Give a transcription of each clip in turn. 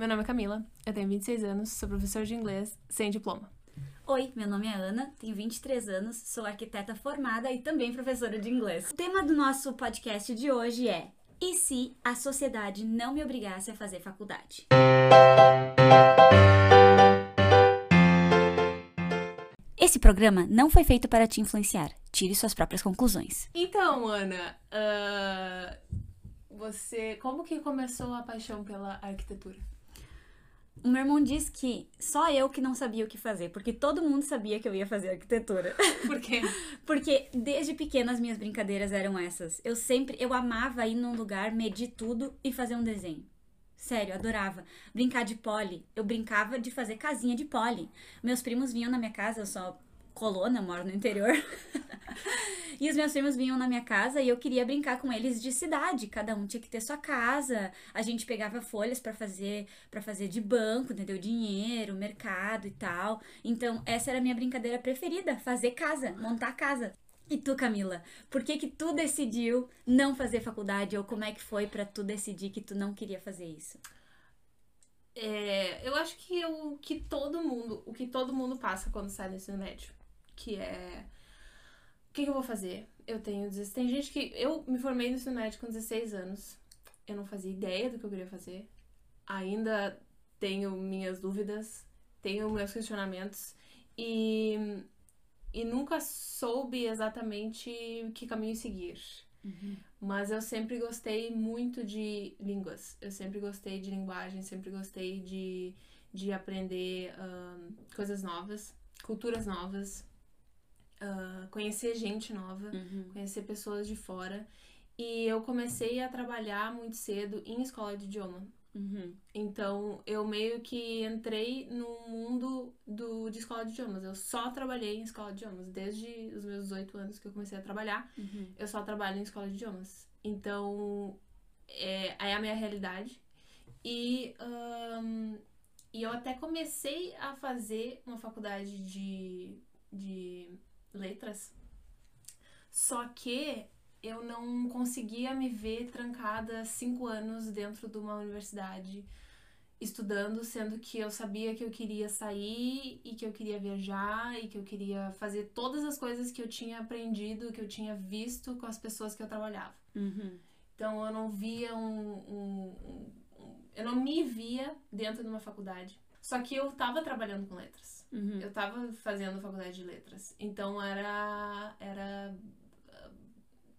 Meu nome é Camila, eu tenho 26 anos, sou professor de inglês sem diploma. Oi, meu nome é Ana, tenho 23 anos, sou arquiteta formada e também professora de inglês. O tema do nosso podcast de hoje é: E se a sociedade não me obrigasse a fazer faculdade? Esse programa não foi feito para te influenciar. Tire suas próprias conclusões. Então, Ana, ah, você. Como que começou a paixão pela arquitetura? O meu irmão diz que só eu que não sabia o que fazer, porque todo mundo sabia que eu ia fazer arquitetura. Por quê? Porque desde pequena as minhas brincadeiras eram essas. Eu sempre, eu amava ir num lugar, medir tudo e fazer um desenho. Sério, adorava. Brincar de pole. Eu brincava de fazer casinha de pole. Meus primos vinham na minha casa, eu sou colona, moro no interior. e os meus primos vinham na minha casa e eu queria brincar com eles de cidade. Cada um tinha que ter sua casa. A gente pegava folhas para fazer para fazer de banco, entendeu? Dinheiro, mercado e tal. Então, essa era a minha brincadeira preferida, fazer casa, montar casa. E tu, Camila, por que que tu decidiu não fazer faculdade ou como é que foi para tu decidir que tu não queria fazer isso? É, eu acho que o que todo mundo, o que todo mundo passa quando sai do ensino médio, que é o que, que eu vou fazer? Eu tenho 16, tem gente que eu me formei no ensino médio com 16 anos. Eu não fazia ideia do que eu queria fazer. Ainda tenho minhas dúvidas, tenho meus questionamentos e e nunca soube exatamente que caminho seguir. Mas eu sempre gostei muito de línguas. Eu sempre gostei de linguagem, sempre gostei de, de aprender ahn, coisas novas, culturas novas, ah, conhecer gente nova, conhecer pessoas de fora. E eu comecei a trabalhar muito cedo em escola de idioma. Uhum. Então, eu meio que entrei no mundo do, de escola de idiomas. Eu só trabalhei em escola de idiomas. Desde os meus 18 anos que eu comecei a trabalhar, Uhum. eu só trabalho em escola de idiomas. Então, é, é a minha realidade. E, ahn, e eu até comecei a fazer uma faculdade de, de letras. Só que eu não conseguia me ver trancada cinco anos dentro de uma universidade estudando, sendo que eu sabia que eu queria sair e que eu queria viajar e que eu queria fazer todas as coisas que eu tinha aprendido, que eu tinha visto com as pessoas que eu trabalhava. Uhum. Então eu não via um, um- um- um- eu não me via dentro de uma faculdade. Só que eu tava trabalhando com letras. Uhum. Eu tava fazendo faculdade de letras. Então era era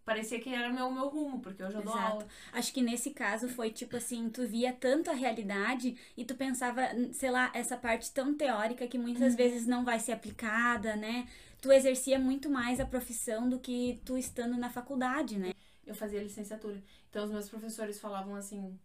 parecia que era meu meu rumo, porque hoje eu dou Exato. aula. Acho que nesse caso foi tipo assim, tu via tanto a realidade e tu pensava, sei lá, essa parte tão teórica que muitas vezes não vai ser aplicada, né? Tu exercia muito mais a profissão do que tu estando na faculdade, né? Eu fazia licenciatura. Então os meus professores falavam assim: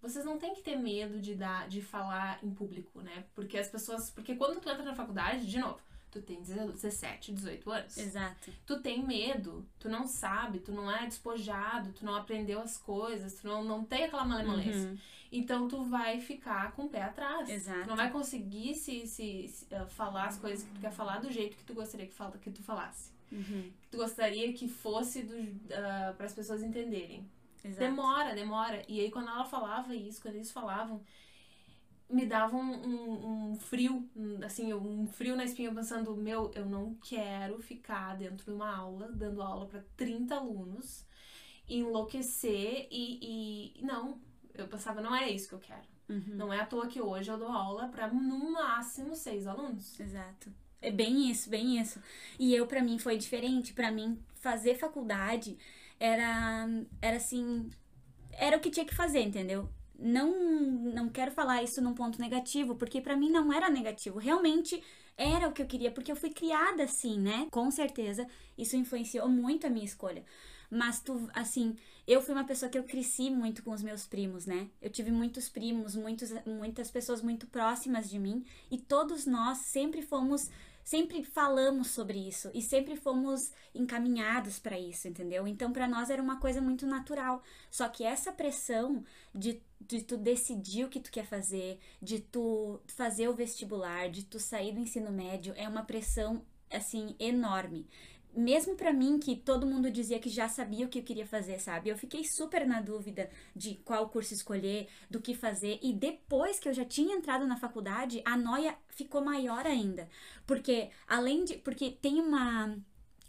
vocês não têm que ter medo de dar, de falar em público, né? Porque as pessoas, porque quando tu entra na faculdade, de novo, tu tem 17, 18 anos. Exato. tu tem medo, tu não sabe, tu não é despojado, tu não aprendeu as coisas, tu não, não tem aquela malemolência. Uhum. Então tu vai ficar com o pé atrás. Exato. Tu não vai conseguir se, se, se, eh, falar as coisas que tu quer falar do jeito que tu gostaria que, fala, que tu falasse. Uhum. Que tu gostaria que fosse para as pessoas entenderem. Exato. Demora, demora. E aí quando ela falava isso, quando eles falavam, me dava um, um, um frio, um, assim, um frio na espinha, pensando, meu, eu não quero ficar dentro de uma aula, dando aula para 30 alunos, enlouquecer e, e. Não. Eu pensava, não é isso que eu quero. Uhum. Não é à toa que hoje eu dou aula para no máximo seis alunos. Exato. É bem isso, bem isso. E eu, pra mim, foi diferente. Pra mim, fazer faculdade era, era assim, era o que tinha que fazer, entendeu? Não, não quero falar isso num ponto negativo, porque pra mim não era negativo. Realmente era o que eu queria, porque eu fui criada assim, né? Com certeza, isso influenciou muito a minha escolha. Mas tu, assim, eu fui uma pessoa que eu cresci muito com os meus primos, né? Eu tive muitos primos, muitos, muitas pessoas muito próximas de mim, e todos nós sempre fomos sempre falamos sobre isso e sempre fomos encaminhados para isso, entendeu? Então para nós era uma coisa muito natural. Só que essa pressão de, de tu decidir o que tu quer fazer, de tu fazer o vestibular, de tu sair do ensino médio, é uma pressão assim enorme. Mesmo para mim que todo mundo dizia que já sabia o que eu queria fazer, sabe? Eu fiquei super na dúvida de qual curso escolher, do que fazer, e depois que eu já tinha entrado na faculdade, a noia ficou maior ainda, porque além de porque tem uma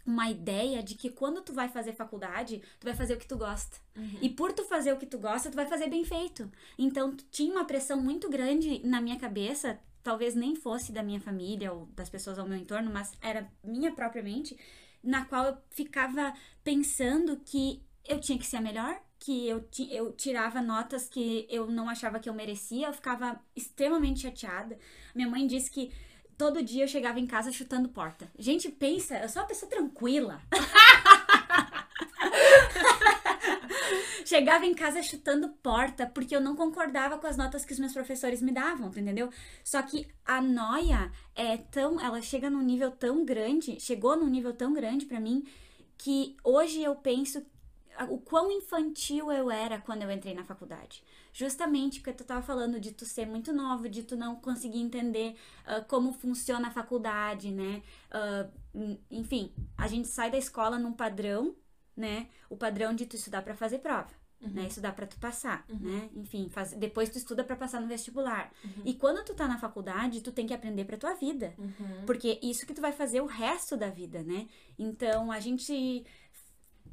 uma ideia de que quando tu vai fazer faculdade, tu vai fazer o que tu gosta. Uhum. E por tu fazer o que tu gosta, tu vai fazer bem feito. Então, tinha uma pressão muito grande na minha cabeça, talvez nem fosse da minha família ou das pessoas ao meu entorno, mas era minha própria mente, na qual eu ficava pensando que eu tinha que ser a melhor, que eu, eu tirava notas que eu não achava que eu merecia, eu ficava extremamente chateada. Minha mãe disse que todo dia eu chegava em casa chutando porta. Gente, pensa, eu sou uma pessoa tranquila. Chegava em casa chutando porta porque eu não concordava com as notas que os meus professores me davam, entendeu? Só que a noia é tão, ela chega num nível tão grande, chegou num nível tão grande para mim que hoje eu penso o quão infantil eu era quando eu entrei na faculdade. Justamente porque tu tava falando de tu ser muito novo, de tu não conseguir entender uh, como funciona a faculdade, né? Uh, enfim, a gente sai da escola num padrão né? O padrão de tu estudar para fazer prova. Uhum. Né, estudar para tu passar, uhum. né? Enfim, faz, depois tu estuda para passar no vestibular. Uhum. E quando tu tá na faculdade, tu tem que aprender para tua vida. Uhum. Porque isso que tu vai fazer o resto da vida, né? Então, a gente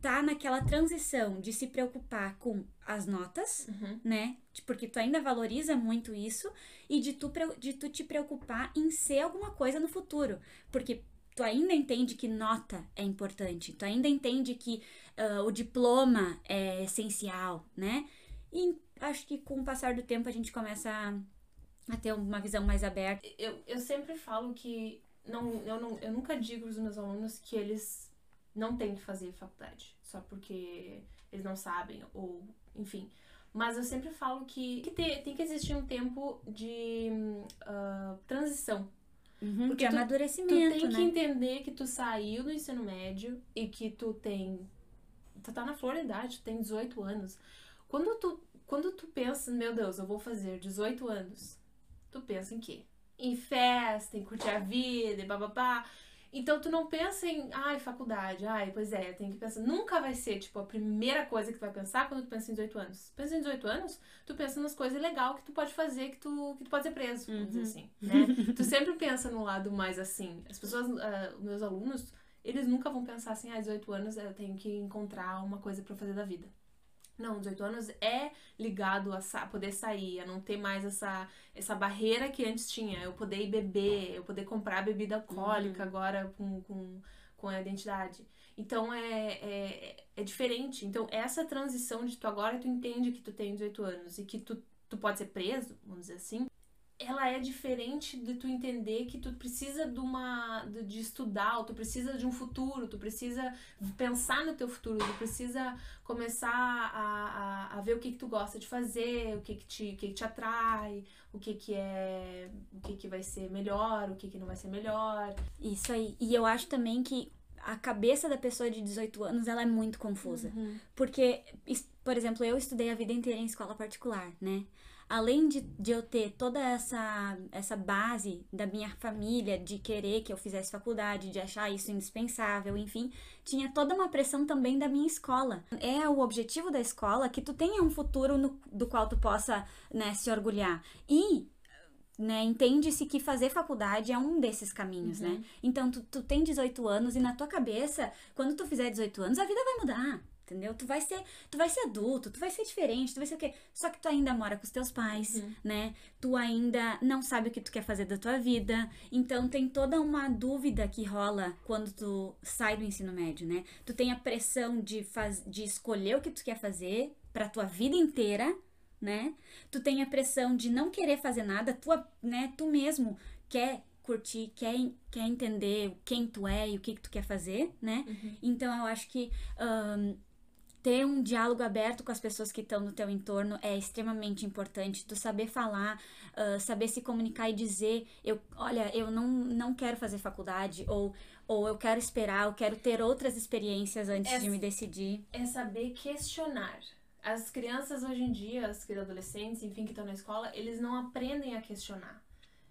tá naquela transição de se preocupar com as notas, uhum. né? Porque tu ainda valoriza muito isso e de tu, de tu te preocupar em ser alguma coisa no futuro. Porque tu ainda entende que nota é importante, tu ainda entende que uh, o diploma é essencial, né? E acho que com o passar do tempo a gente começa a, a ter uma visão mais aberta. Eu, eu sempre falo que não, eu, não, eu nunca digo os meus alunos que eles não têm que fazer faculdade só porque eles não sabem ou enfim. Mas eu sempre falo que, que tem, tem que existir um tempo de uh, transição Uhum, Porque de tu, amadurecimento, tu tem né? que entender que tu saiu do ensino médio e que tu tem... Tu tá na flor da idade, tu tem 18 anos. Quando tu, quando tu pensa, meu Deus, eu vou fazer 18 anos, tu pensa em quê? Em festa, em curtir a vida, e bababá. Então tu não pensa em, ai, faculdade, ai, pois é, tem que pensar. Nunca vai ser, tipo, a primeira coisa que tu vai pensar quando tu pensa em 18 anos. Pensa em 18 anos, tu pensa nas coisas legais que tu pode fazer, que tu, que tu pode ser preso, vamos uhum. dizer assim, né? tu sempre pensa no lado mais assim. As pessoas, uh, meus alunos, eles nunca vão pensar assim, ah, 18 anos eu tenho que encontrar uma coisa para fazer da vida. Não, 18 anos é ligado a sa poder sair, a não ter mais essa, essa barreira que antes tinha. Eu poder ir beber, eu poder comprar bebida alcoólica uhum. agora com, com, com a identidade. Então é, é, é diferente. Então, essa transição de tu agora tu entende que tu tem 18 anos e que tu, tu pode ser preso, vamos dizer assim, ela é diferente de tu entender que tu precisa de uma de, de estudar, tu precisa de um futuro, tu precisa pensar no teu futuro, tu precisa começar a, a, a ver o que, que tu gosta de fazer, o que que te, o que, que te atrai, o que que é, o que que vai ser melhor, o que que não vai ser melhor. Isso aí. E eu acho também que a cabeça da pessoa de 18 anos ela é muito confusa. Uhum. Porque, por exemplo, eu estudei a vida inteira em escola particular, né? além de, de eu ter toda essa, essa base da minha família de querer que eu fizesse faculdade, de achar isso indispensável, enfim, tinha toda uma pressão também da minha escola. É o objetivo da escola que tu tenha um futuro no, do qual tu possa né, se orgulhar. E né, entende-se que fazer faculdade é um desses caminhos, né? uhum. né? Então, tu, tu tem 18 anos e na tua cabeça, quando tu fizer 18 anos, a vida vai mudar entendeu? Tu vai ser, tu vai ser adulto, tu vai ser diferente, tu vai ser o quê? Só que tu ainda mora com os teus pais, uhum. né? Tu ainda não sabe o que tu quer fazer da tua vida. Então tem toda uma dúvida que rola quando tu sai do ensino médio, né? Tu tem a pressão de faz, de escolher o que tu quer fazer para tua vida inteira, né? Tu tem a pressão de não querer fazer nada, tu, né, tu mesmo quer curtir, quer, quer entender quem tu é e o que, que tu quer fazer, né? Uhum. Então eu acho que um, ter um diálogo aberto com as pessoas que estão no teu entorno é extremamente importante. Tu saber falar, uh, saber se comunicar e dizer, eu, olha, eu não, não quero fazer faculdade, ou, ou eu quero esperar, eu quero ter outras experiências antes é, de me decidir. É saber questionar. As crianças hoje em dia, as adolescentes, enfim, que estão na escola, eles não aprendem a questionar.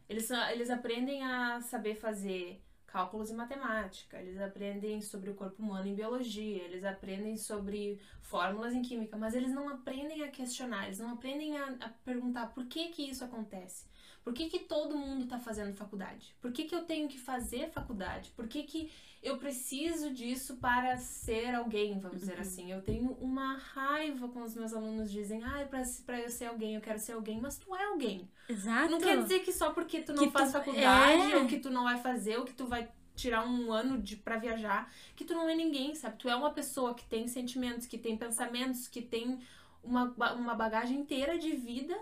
Eles, eles aprendem a saber fazer cálculos e matemática, eles aprendem sobre o corpo humano em biologia, eles aprendem sobre fórmulas em química, mas eles não aprendem a questionar, eles não aprendem a, a perguntar por que que isso acontece. Por que, que todo mundo está fazendo faculdade? Por que, que eu tenho que fazer faculdade? Por que, que eu preciso disso para ser alguém, vamos dizer uhum. assim? Eu tenho uma raiva quando os meus alunos dizem, ah, para eu ser alguém, eu quero ser alguém, mas tu é alguém. Exato. Não quer dizer que só porque tu não que faz tu... faculdade, é. ou que tu não vai fazer, ou que tu vai tirar um ano de para viajar, que tu não é ninguém, sabe? Tu é uma pessoa que tem sentimentos, que tem pensamentos, que tem uma, uma bagagem inteira de vida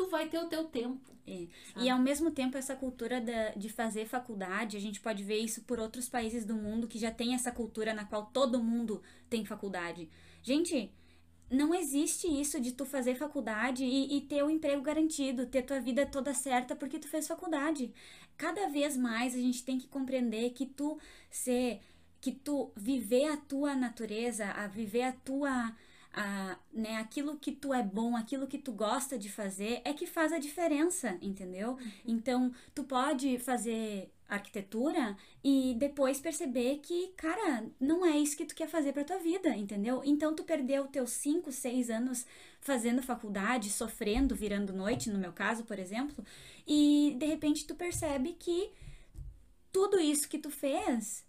tu vai ter o teu tempo. É. E ao mesmo tempo, essa cultura da, de fazer faculdade, a gente pode ver isso por outros países do mundo que já tem essa cultura na qual todo mundo tem faculdade. Gente, não existe isso de tu fazer faculdade e, e ter o um emprego garantido, ter tua vida toda certa porque tu fez faculdade. Cada vez mais a gente tem que compreender que tu ser, que tu viver a tua natureza, a viver a tua a, né, aquilo que tu é bom, aquilo que tu gosta de fazer é que faz a diferença, entendeu? Uhum. Então, tu pode fazer arquitetura e depois perceber que, cara, não é isso que tu quer fazer pra tua vida, entendeu? Então, tu perdeu teus 5, 6 anos fazendo faculdade, sofrendo, virando noite, no meu caso, por exemplo, e de repente tu percebe que tudo isso que tu fez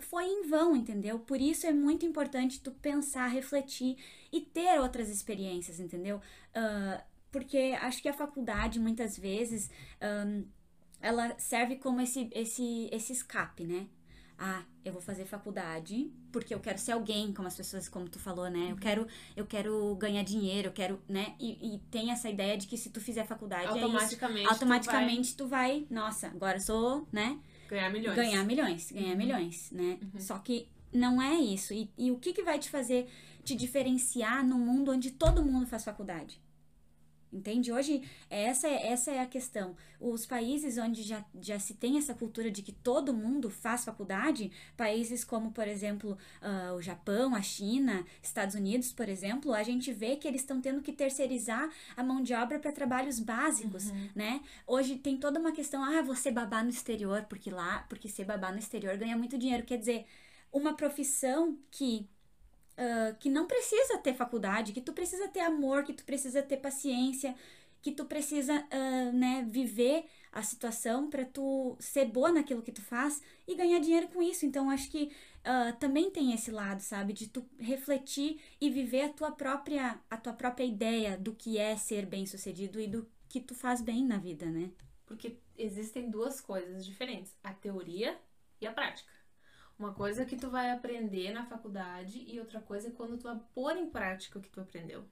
foi em vão, entendeu? Por isso é muito importante tu pensar, refletir e ter outras experiências, entendeu? Uh, porque acho que a faculdade, muitas vezes, um, ela serve como esse, esse, esse escape, né? Ah, eu vou fazer faculdade porque eu quero ser alguém, como as pessoas, como tu falou, né? Eu uhum. quero, eu quero ganhar dinheiro, eu quero, né? E, e tem essa ideia de que se tu fizer faculdade, automaticamente, é isso, automaticamente tu vai... tu vai, nossa, agora eu sou, né? Ganhar milhões. Ganhar milhões, ganhar uhum. milhões, né? Uhum. Só que não é isso. E, e o que, que vai te fazer te diferenciar num mundo onde todo mundo faz faculdade? Entende? Hoje, essa, essa é a questão. Os países onde já, já se tem essa cultura de que todo mundo faz faculdade, países como, por exemplo, uh, o Japão, a China, Estados Unidos, por exemplo, a gente vê que eles estão tendo que terceirizar a mão de obra para trabalhos básicos, uhum. né? Hoje tem toda uma questão, ah, você babá no exterior, porque lá, porque ser babá no exterior ganha muito dinheiro. Quer dizer, uma profissão que uh, que não precisa ter faculdade, que tu precisa ter amor, que tu precisa ter paciência, que tu precisa, uh, né, viver a situação para tu ser boa naquilo que tu faz e ganhar dinheiro com isso. Então, acho que uh, também tem esse lado, sabe, de tu refletir e viver a tua própria, a tua própria ideia do que é ser bem sucedido e do que tu faz bem na vida, né? Porque existem duas coisas diferentes: a teoria e a prática. Uma coisa é que tu vai aprender na faculdade e outra coisa é quando tu vai pôr em prática o que tu aprendeu.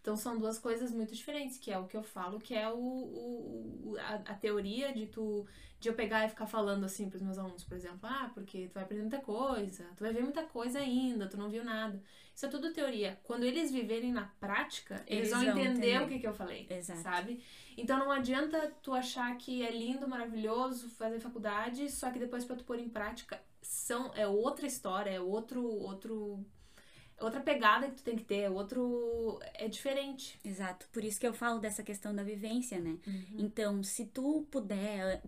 Então são duas coisas muito diferentes, que é o que eu falo, que é o, o a, a, teoria de tu de eu pegar e ficar falando assim para os meus alunos, por exemplo, ah, porque tu vai aprender muita coisa, tu vai ver muita coisa ainda, tu não viu nada. Isso é tudo teoria. Quando eles viverem na prática, eles, eles vão, entender, entender, o que, que eu falei, Exato. sabe? Então não adianta tu achar que é lindo, maravilhoso fazer faculdade, só que depois para tu pôr em prática são é outra história, é outro outro outra pegada que tu tem que ter, é outro é diferente. Exato, por isso que eu falo dessa questão da vivência, né? Uhum. Então, se tu puder,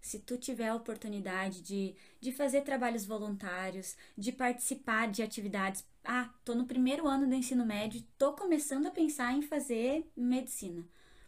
se tu tiver a oportunidade de, de fazer trabalhos voluntários, de participar de atividades, ah, tô no primeiro ano do ensino médio, tô começando a pensar em fazer medicina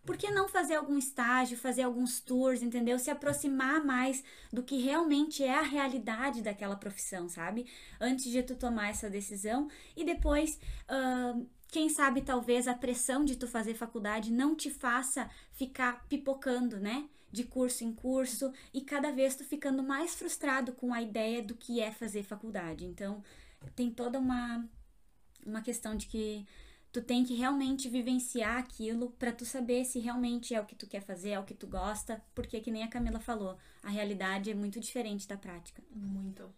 por que não fazer algum estágio, fazer alguns tours, entendeu? Se aproximar mais do que realmente é a realidade daquela profissão, sabe? Antes de tu tomar essa decisão e depois. Uh, quem sabe talvez a pressão de tu fazer faculdade não te faça ficar pipocando, né? De curso em curso e cada vez tu ficando mais frustrado com a ideia do que é fazer faculdade. Então, tem toda uma, uma questão de que tu tem que realmente vivenciar aquilo para tu saber se realmente é o que tu quer fazer, é o que tu gosta, porque que nem a Camila falou, a realidade é muito diferente da prática. Muito.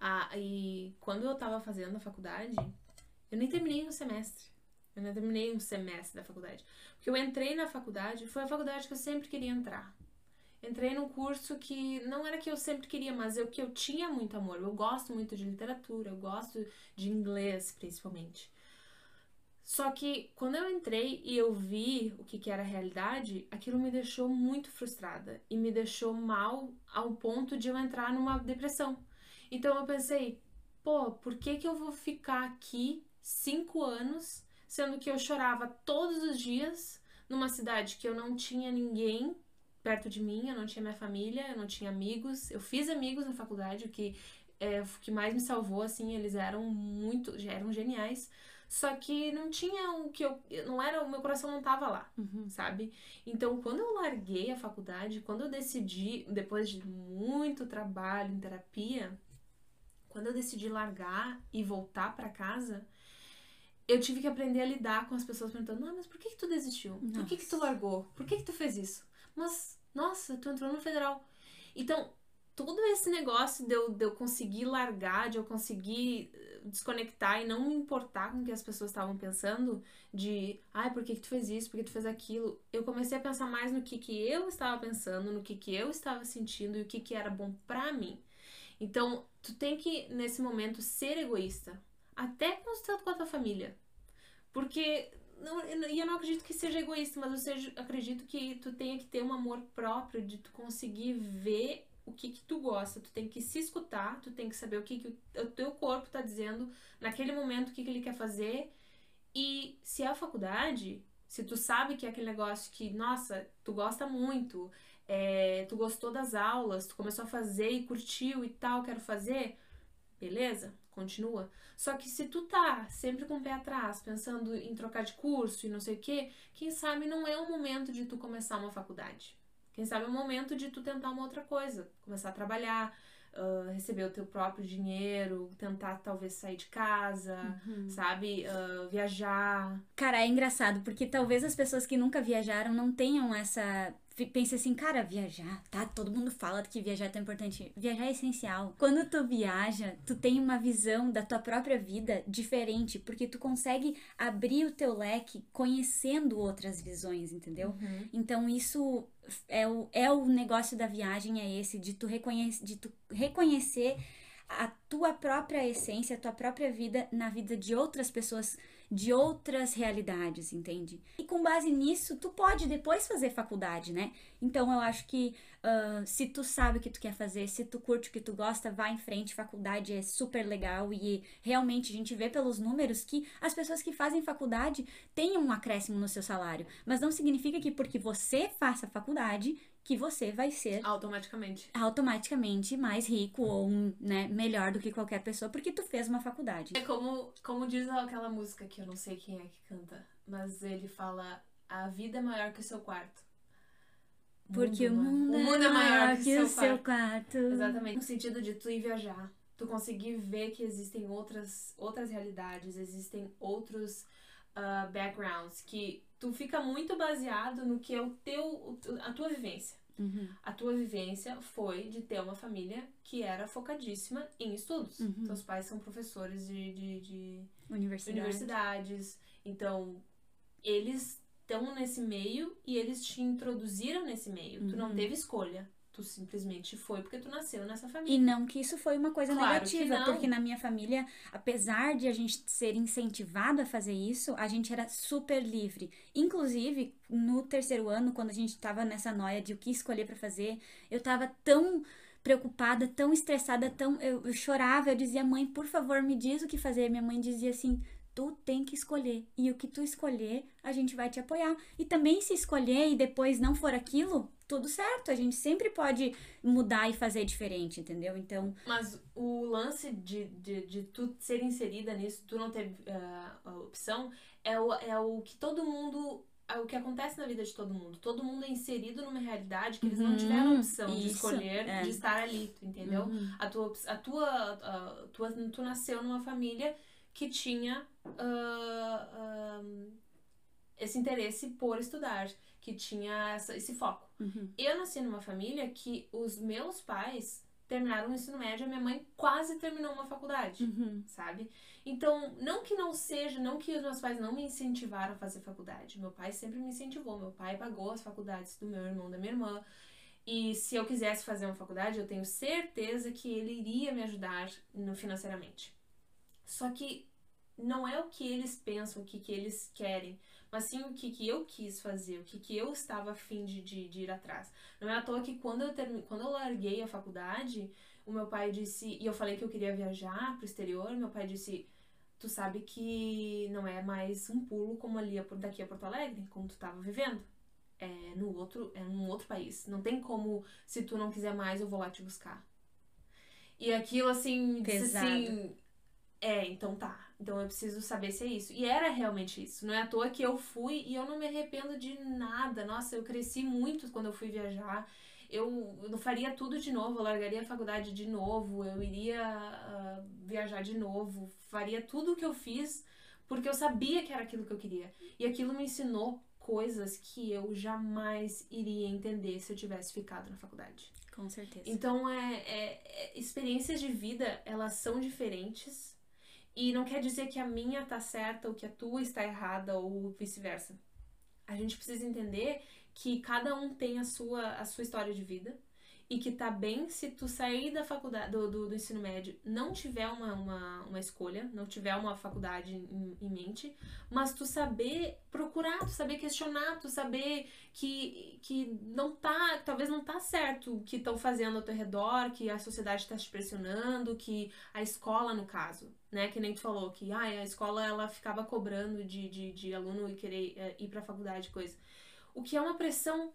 Ah, e quando eu tava fazendo a faculdade, eu nem terminei um semestre. Eu não terminei um semestre da faculdade. Porque eu entrei na faculdade, foi a faculdade que eu sempre queria entrar. Entrei num curso que não era que eu sempre queria, mas eu que eu tinha muito amor. Eu gosto muito de literatura, eu gosto de inglês, principalmente. Só que quando eu entrei e eu vi o que, que era a realidade, aquilo me deixou muito frustrada e me deixou mal ao ponto de eu entrar numa depressão. Então eu pensei, pô, por que, que eu vou ficar aqui cinco anos, sendo que eu chorava todos os dias numa cidade que eu não tinha ninguém perto de mim, eu não tinha minha família, eu não tinha amigos. Eu fiz amigos na faculdade, o que, é, o que mais me salvou, assim, eles eram muito, eram geniais. Só que não tinha o que eu. Não era. O meu coração não tava lá, Uhum. sabe? Então, quando eu larguei a faculdade, quando eu decidi, depois de muito trabalho em terapia, quando eu decidi largar e voltar pra casa, eu tive que aprender a lidar com as pessoas perguntando: ah, mas por que, que tu desistiu? Por que, que tu Nossa. largou? Por que, que tu fez isso? Mas, nossa, tu entrou no federal. Então, todo esse negócio de eu, de eu conseguir largar, de eu conseguir desconectar e não me importar com o que as pessoas estavam pensando, de, ai, por que, que tu fez isso, por que tu fez aquilo, eu comecei a pensar mais no que, que eu estava pensando, no que, que eu estava sentindo e o que, que era bom pra mim. Então, tu tem que, nesse momento, ser egoísta. Até com o com a tua família. Porque, não, e eu não acredito que seja egoísta, mas eu seja, acredito que tu tenha que ter um amor próprio de tu conseguir ver o que que tu gosta. Tu tem que se escutar, tu tem que saber o que, que o, teu corpo tá dizendo naquele momento, o que, que ele quer fazer. E se é a faculdade, se tu sabe que é aquele negócio que, nossa, tu gosta muito, é, tu gostou das aulas, tu começou a fazer e curtiu e tal, quero fazer, beleza, continua. Só que se tu tá sempre com o pé atrás, pensando em trocar de curso e não sei o quê, quem sabe não é o momento de tu começar uma faculdade. Quem sabe é o momento de tu tentar uma outra coisa, começar a trabalhar, ah, receber o teu próprio dinheiro, tentar talvez sair de casa, sabe, Ah, viajar. Cara, é engraçado, porque talvez as pessoas que nunca viajaram não tenham essa. Pense assim, cara, viajar, tá? Todo mundo fala que viajar é tão importante. Viajar é essencial. Quando tu viaja, tu tem uma visão da tua própria vida diferente, porque tu consegue abrir o teu leque conhecendo outras visões, entendeu? Então isso é o, é o negócio da viagem, é esse, de tu, reconhece, de tu reconhecer a tua própria essência, a tua própria vida na vida de outras pessoas, de outras realidades, entende? E com base nisso, tu pode depois fazer faculdade, né? Então eu acho que ah, se tu sabe o que tu quer fazer, se tu curte o que tu gosta, vá em frente, faculdade é super legal e realmente a gente vê pelos números que as pessoas que fazem faculdade têm um acréscimo no seu salário, mas não significa que porque você faça faculdade que você vai ser Automaticamente. automaticamente mais rico ou né, melhor do que qualquer pessoa porque tu fez uma faculdade. É como, como diz aquela música que eu não sei quem é que canta, mas ele fala: a vida é maior que o seu quarto. Porque o ma- mundo, o mundo é maior que, o o seu quarto. quarto. Exatamente. No sentido de tu ir viajar, tu conseguir ver que existem outras, outras realidades, existem outros ah, backgrounds, que tu fica muito baseado no que é o teu, a tua vivência. Uhum. A tua vivência foi de ter uma família que era focadíssima em estudos. Uhum. Teus pais são professores de, de, de Universidade. universidades. Então, eles estão nesse meio e eles te introduziram nesse meio. Tu não Uhum. teve escolha. Tu simplesmente foi porque tu nasceu nessa E família. não que isso foi uma coisa Claro negativa, porque na minha família, apesar de a gente ser incentivado a fazer isso, a gente era super livre. Inclusive, no terceiro ano, quando a gente tava nessa noia de o que escolher pra fazer, eu tava tão preocupada, tão estressada, tão eu, eu chorava, eu dizia: "Mãe, por favor, me diz o que fazer". Minha mãe dizia assim: Tu tem que escolher. E o que tu escolher, a gente vai te apoiar. E também, se escolher e depois não for aquilo, tudo certo. A gente sempre pode mudar e fazer diferente, entendeu? Então, Mas o lance de, de, de tu ser inserida nisso, tu não ter a opção, é o, é o que todo mundo. É o que acontece na vida de todo mundo. Todo mundo é inserido numa realidade que eles não Uhum, tiveram opção de isso, escolher, é. de estar ali, entendeu? uhum, A tua, a tua, a tua, tu nasceu numa família que tinha ah, ah, esse interesse por estudar, que tinha essa- esse foco. Uhum, Eu nasci numa família que os meus pais terminaram o ensino médio, a minha mãe quase terminou uma faculdade, uhum. sabe? Então, não que não seja, não que os meus pais não me incentivaram a fazer faculdade. Meu pai sempre me incentivou. Meu pai pagou as faculdades do meu irmão, da minha irmã. E se eu quisesse fazer uma faculdade, eu tenho certeza que ele iria me ajudar financeiramente. Só que não é o que eles pensam, o que, que eles querem, mas sim o que, que eu quis fazer, o que, que eu estava afim de, de, de ir atrás. Não é à toa que quando eu, term... quando eu larguei a faculdade, o meu pai disse, e eu falei que eu queria viajar pro exterior, meu pai disse, tu sabe que não é mais um pulo como ali daqui a Porto Alegre, como tu estava vivendo. É no outro, é num outro país. Não tem como, se tu não quiser mais, eu vou lá te buscar. E aquilo assim, disse assim, é, então tá. Então eu preciso saber se é isso. E era realmente isso. Não é à toa que eu fui e eu não me arrependo de nada. Nossa, eu cresci muito quando eu fui viajar eu, eu faria tudo de novo, eu largaria a faculdade de novo, eu iria uh, viajar de novo, faria tudo o que eu fiz porque eu sabia que era aquilo que eu queria. E aquilo me ensinou coisas que eu jamais iria entender se eu tivesse ficado na faculdade. Com certeza. Então, é, é, é, experiências de vida, elas são diferentes. E não quer dizer que a minha tá certa ou que a tua está errada ou vice-versa. A gente precisa entender que cada um tem a sua, a sua história de vida e que tá bem se tu sair da faculdade, do, do, do ensino médio, não tiver uma, uma, uma escolha, não tiver uma faculdade em, em, mente, mas tu saber procurar, tu saber questionar, tu saber que, que não tá, talvez não tá certo o que estão fazendo ao teu redor, que a sociedade está te pressionando, que a escola, no caso, né, que nem tu falou, que ah, a escola ela ficava cobrando de, de, de aluno e querer é, ir pra faculdade, coisa o que é uma pressão,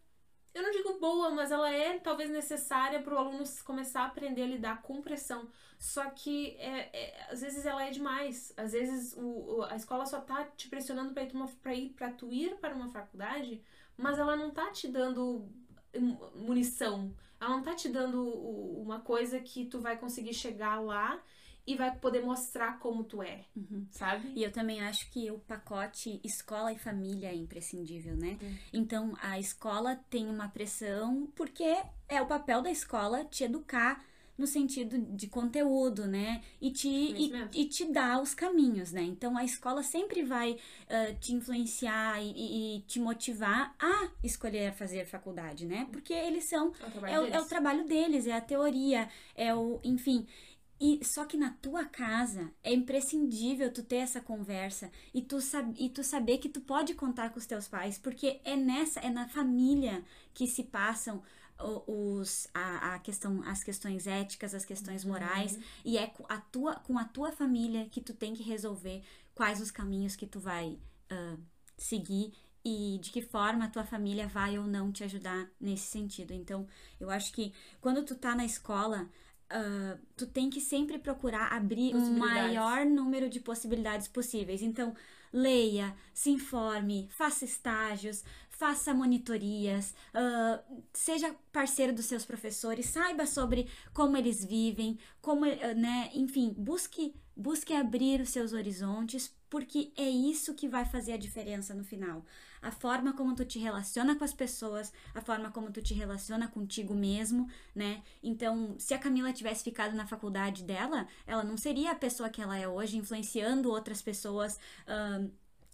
eu não digo boa, mas ela é talvez necessária para o aluno começar a aprender a lidar com pressão. Só que é, é, às vezes ela é demais. Às vezes o, a escola só tá te pressionando para ir para tu ir para uma faculdade, mas ela não tá te dando munição. Ela não tá te dando uma coisa que tu vai conseguir chegar lá e vai poder mostrar como tu é, uhum. sabe? E eu também acho que o pacote escola e família é imprescindível, né? Uhum. Então a escola tem uma pressão porque é o papel da escola te educar no sentido de conteúdo, né? E te, e, e, te dar os caminhos, né? Então a escola sempre vai uh, te influenciar e, e, te motivar a escolher fazer faculdade, né? Porque eles são. É o, é o, é o trabalho deles, é a teoria, é o. Enfim. E só que na tua casa é imprescindível tu ter essa conversa e tu, sab, e tu saber que tu pode contar com os teus pais, porque é nessa, é na família que se passam os a, a questão as questões éticas as questões uhum. morais e é com a tua com a tua família que tu tem que resolver quais os caminhos que tu vai uh, seguir e de que forma a tua família vai ou não te ajudar nesse sentido então eu acho que quando tu tá na escola uh, tu tem que sempre procurar abrir o maior número de possibilidades possíveis. Então, leia, se informe, faça estágios, faça monitorias, uh, seja parceiro dos seus professores, saiba sobre como eles vivem, como, uh, né, enfim, busque, busque abrir os seus horizontes, porque é isso que vai fazer a diferença no final a forma como tu te relaciona com as pessoas, a forma como tu te relaciona contigo mesmo, né? Então, se a Camila tivesse ficado na faculdade dela, ela não seria a pessoa que ela é hoje, influenciando outras pessoas. Uh,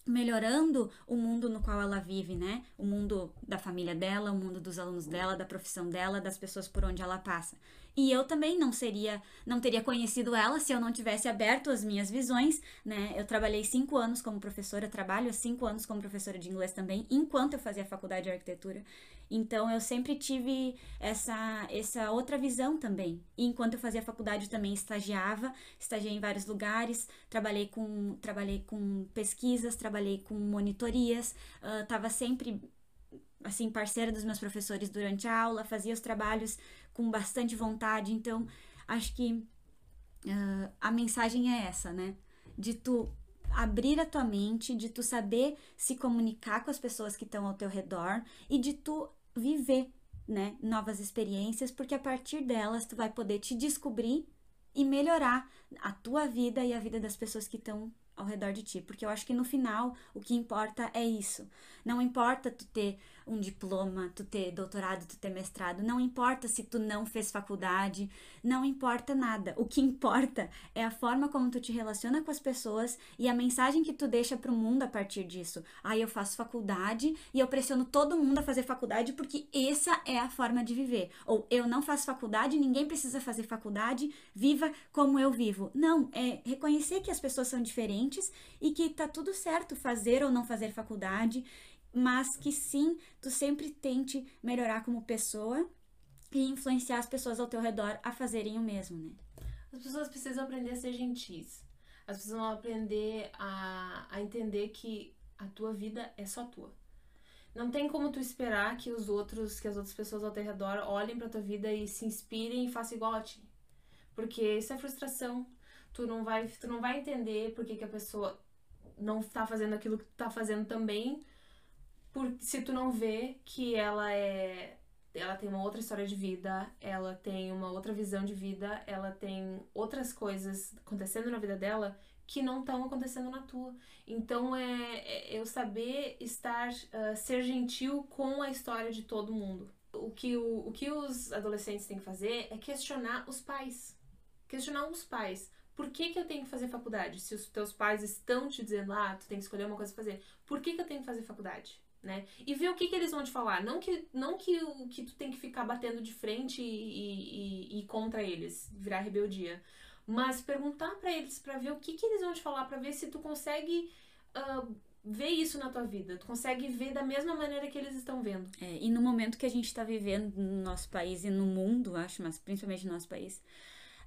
melhorando o mundo no qual ela vive, né? O mundo da família dela, o mundo dos alunos dela, da profissão dela, das pessoas por onde ela passa. E eu também não seria, não teria conhecido ela se eu não tivesse aberto as minhas visões, né? Eu trabalhei cinco anos como professora, trabalho cinco anos como professora de inglês também, enquanto eu fazia faculdade de arquitetura. Então eu sempre tive essa, essa outra visão também. E enquanto eu fazia faculdade eu também estagiava, estagiei em vários lugares, trabalhei com, trabalhei com pesquisas, trabalhei com monitorias, estava uh, sempre assim parceira dos meus professores durante a aula, fazia os trabalhos com bastante vontade. Então acho que uh, a mensagem é essa, né? De tu abrir a tua mente, de tu saber se comunicar com as pessoas que estão ao teu redor e de tu viver, né, novas experiências, porque a partir delas tu vai poder te descobrir e melhorar a tua vida e a vida das pessoas que estão ao redor de ti, porque eu acho que no final o que importa é isso. Não importa tu ter um diploma, tu ter doutorado, tu ter mestrado, não importa se tu não fez faculdade, não importa nada. O que importa é a forma como tu te relaciona com as pessoas e a mensagem que tu deixa pro mundo a partir disso. Aí eu faço faculdade e eu pressiono todo mundo a fazer faculdade porque essa é a forma de viver. Ou eu não faço faculdade, ninguém precisa fazer faculdade, viva como eu vivo. Não, é reconhecer que as pessoas são diferentes e que tá tudo certo fazer ou não fazer faculdade mas que sim, tu sempre tente melhorar como pessoa e influenciar as pessoas ao teu redor a fazerem o mesmo, né? As pessoas precisam aprender a ser gentis. As pessoas vão aprender a, a entender que a tua vida é só tua. Não tem como tu esperar que os outros, que as outras pessoas ao teu redor olhem pra tua vida e se inspirem e façam igual a ti. Porque isso é frustração. Tu não vai, tu não vai entender por que, que a pessoa não tá fazendo aquilo que tu tá fazendo também, por, se tu não vê que ela é ela tem uma outra história de vida, ela tem uma outra visão de vida, ela tem outras coisas acontecendo na vida dela que não estão acontecendo na tua. Então é, é eu saber estar, uh, ser gentil com a história de todo mundo. O que, o, o que os adolescentes têm que fazer é questionar os pais. Questionar os pais. Por que, que eu tenho que fazer faculdade? Se os teus pais estão te dizendo, ah, tu tem que escolher uma coisa pra fazer, por que, que eu tenho que fazer faculdade? Né? E ver o que, que eles vão te falar. Não que, não que, o, que tu tem que ficar batendo de frente e, e, e contra eles, virar rebeldia. Mas perguntar para eles para ver o que, que eles vão te falar, para ver se tu consegue uh, ver isso na tua vida. Tu consegue ver da mesma maneira que eles estão vendo. É, e no momento que a gente está vivendo no nosso país e no mundo, acho, mas principalmente no nosso país,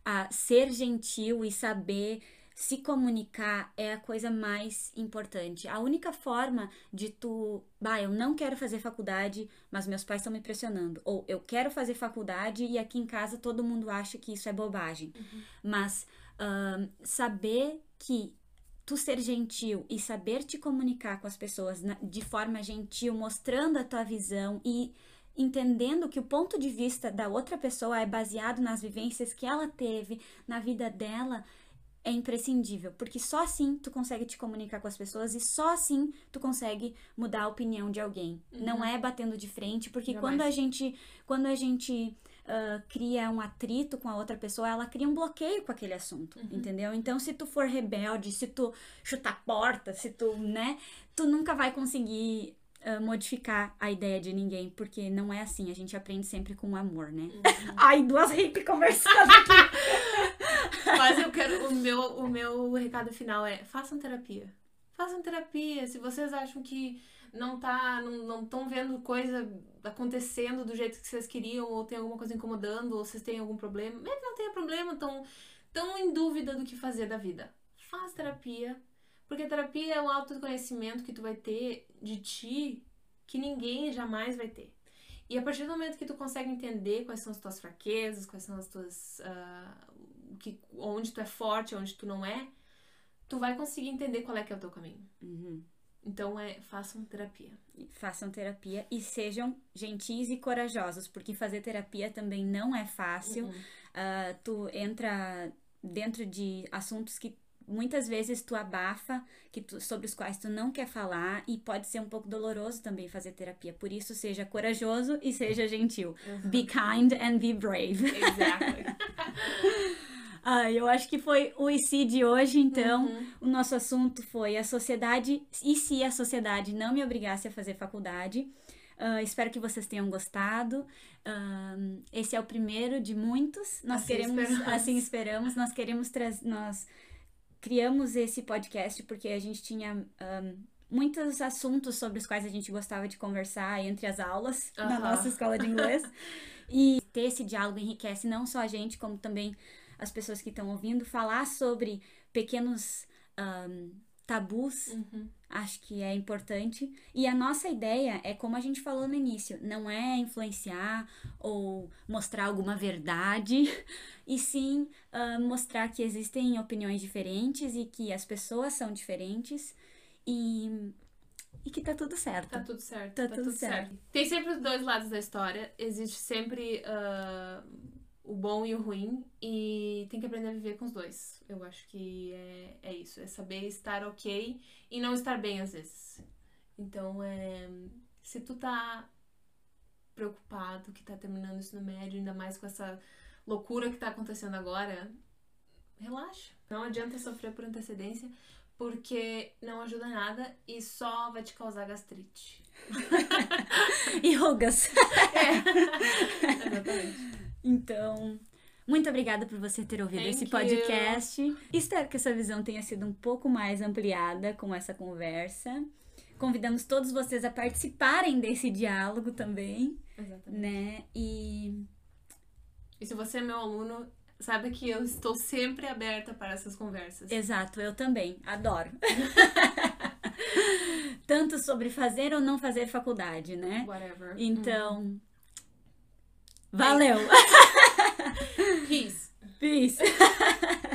a ser gentil e saber se comunicar é a coisa mais importante. A única forma de tu, bah, eu não quero fazer faculdade, mas meus pais estão me pressionando, ou eu quero fazer faculdade e aqui em casa todo mundo acha que isso é bobagem. Uhum. Mas saber que tu ser gentil e saber te comunicar com as pessoas na, de forma gentil, mostrando a tua visão e entendendo que o ponto de vista da outra pessoa é baseado nas vivências que ela teve na vida dela, é imprescindível, porque só assim tu consegue te comunicar com as pessoas e só assim tu consegue mudar a opinião de alguém. Uhum. Não é batendo de frente, porque quando a gente quando a gente uh, cria um atrito com a outra pessoa, ela cria um bloqueio com aquele assunto, uhum. entendeu? Então, se tu for rebelde, se tu chutar porta, se tu, né, tu nunca vai conseguir Uh, modificar a ideia de ninguém, porque não é assim, a gente aprende sempre com amor, né? Uhum. Ai, duas hippies conversando aqui. Mas eu quero. O meu, o meu recado final é: façam terapia. Façam terapia. Se vocês acham que não tá. não estão vendo coisa acontecendo do jeito que vocês queriam, ou tem alguma coisa incomodando, ou vocês têm algum problema, mesmo que não tenha problema, estão tão em dúvida do que fazer da vida. Faz terapia. Porque terapia é um autoconhecimento que tu vai ter de ti que ninguém jamais vai ter. E a partir do momento que tu consegue entender quais são as tuas fraquezas, quais são as tuas. Uh, que, onde tu é forte, onde tu não é, tu vai conseguir entender qual é que é o teu caminho. Uhum. Então é, façam terapia. Façam terapia e sejam gentis e corajosos, porque fazer terapia também não é fácil. Uhum. Uh, tu entra dentro de assuntos que muitas vezes tu abafa, que tu, sobre os quais tu não quer falar e pode ser um pouco doloroso também fazer terapia. Por isso, seja corajoso e seja gentil. Uhum. Be kind and be brave. Exactly. Ah, eu acho que foi o IC de hoje, então. Uhum. O nosso assunto foi a sociedade e se a sociedade não me obrigasse a fazer faculdade. Uh, espero que vocês tenham gostado. Uh, esse é o primeiro de muitos. Nós assim queremos, esperamos. assim esperamos, nós queremos trazer. Nós criamos esse podcast porque a gente tinha. Um, ah, muitos assuntos sobre os quais a gente gostava de conversar entre as aulas uhum. na nossa escola de inglês. e ter esse diálogo enriquece não só a gente, como também as pessoas que estão ouvindo, falar sobre pequenos um, tabus, uhum. acho que é importante. E a nossa ideia é, como a gente falou no início, não é influenciar ou mostrar alguma verdade, e sim uh, mostrar que existem opiniões diferentes e que as pessoas são diferentes e e que tá tudo certo. Tá tudo certo. Tá, tá tudo, tudo certo. certo. Tem sempre os dois lados da história. Existe sempre uh, o bom e o ruim e tem que aprender a viver com os dois. Eu acho que é, é isso, é saber estar ok e não estar bem às vezes. Então, é, Se tu tá preocupado que tá terminando o ensino médio, ainda mais com essa loucura que tá acontecendo agora, relaxa. Não adianta sofrer por antecedência, porque não ajuda nada e só vai te causar gastrite. e rugas. É. Exatamente. Então, muito obrigada por você ter ouvido Thank esse you. podcast. Espero que essa visão tenha sido um pouco mais ampliada com essa conversa. Convidamos todos vocês a participarem desse diálogo também, Exatamente. né? E E se você é meu aluno, saiba que eu estou sempre aberta para essas conversas. exato, eu também adoro. Tanto sobre fazer ou não fazer faculdade, né? Whatever. Então, Valeu! Peace! Peace!